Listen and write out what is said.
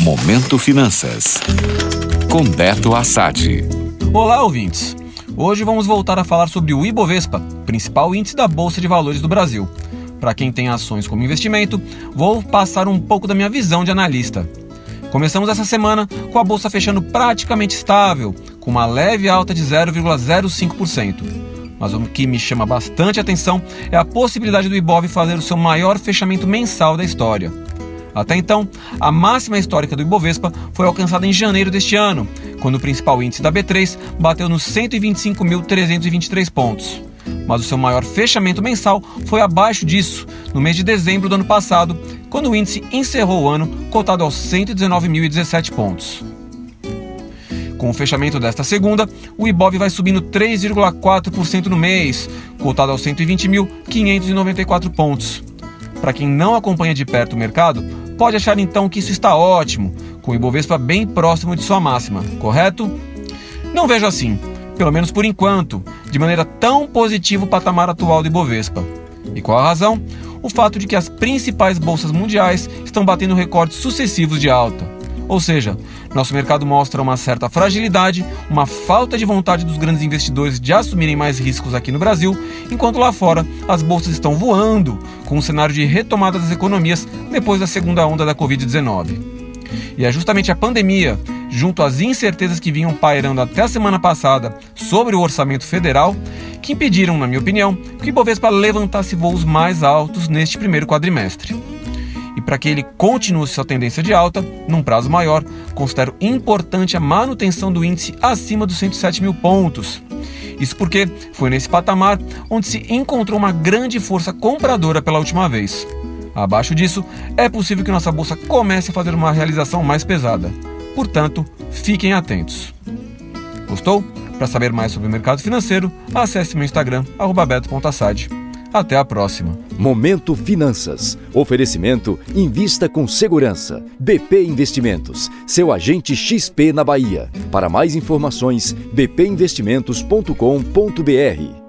Momento Finanças. Com Beto Assad. Olá, ouvintes. Hoje vamos voltar a falar sobre o Ibovespa, principal índice da Bolsa de Valores do Brasil. Para quem tem ações como investimento, vou passar um pouco da minha visão de analista. Começamos essa semana com a bolsa fechando praticamente estável, com uma leve alta de 0,05%. Mas o que me chama bastante atenção é a possibilidade do Ibov fazer o seu maior fechamento mensal da história. Até então, a máxima histórica do Ibovespa foi alcançada em janeiro deste ano, quando o principal índice da B3 bateu nos 125.323 pontos. Mas o seu maior fechamento mensal foi abaixo disso, no mês de dezembro do ano passado, quando o índice encerrou o ano cotado aos 119.017 pontos. Com o fechamento desta segunda, o Ibov vai subindo 3,4% no mês, cotado aos 120.594 pontos. Para quem não acompanha de perto o mercado, pode achar então que isso está ótimo, com o Ibovespa bem próximo de sua máxima, correto? Não vejo assim, pelo menos por enquanto, de maneira tão positiva o patamar atual do Ibovespa. E qual a razão? O fato de que as principais bolsas mundiais estão batendo recordes sucessivos de alta. Ou seja, nosso mercado mostra uma certa fragilidade, uma falta de vontade dos grandes investidores de assumirem mais riscos aqui no Brasil, enquanto lá fora as bolsas estão voando, com um cenário de retomada das economias depois da segunda onda da Covid-19. E é justamente a pandemia, junto às incertezas que vinham pairando até a semana passada sobre o orçamento federal, que impediram, na minha opinião, que o levantasse voos mais altos neste primeiro quadrimestre para que ele continue sua tendência de alta, num prazo maior, considero importante a manutenção do índice acima dos 107 mil pontos. Isso porque foi nesse patamar onde se encontrou uma grande força compradora pela última vez. Abaixo disso, é possível que nossa bolsa comece a fazer uma realização mais pesada. Portanto, fiquem atentos. Gostou? Para saber mais sobre o mercado financeiro, acesse meu Instagram, beto.assad. Até a próxima. Momento Finanças. Oferecimento Invista com Segurança. BP Investimentos. Seu agente XP na Bahia. Para mais informações, bpinvestimentos.com.br.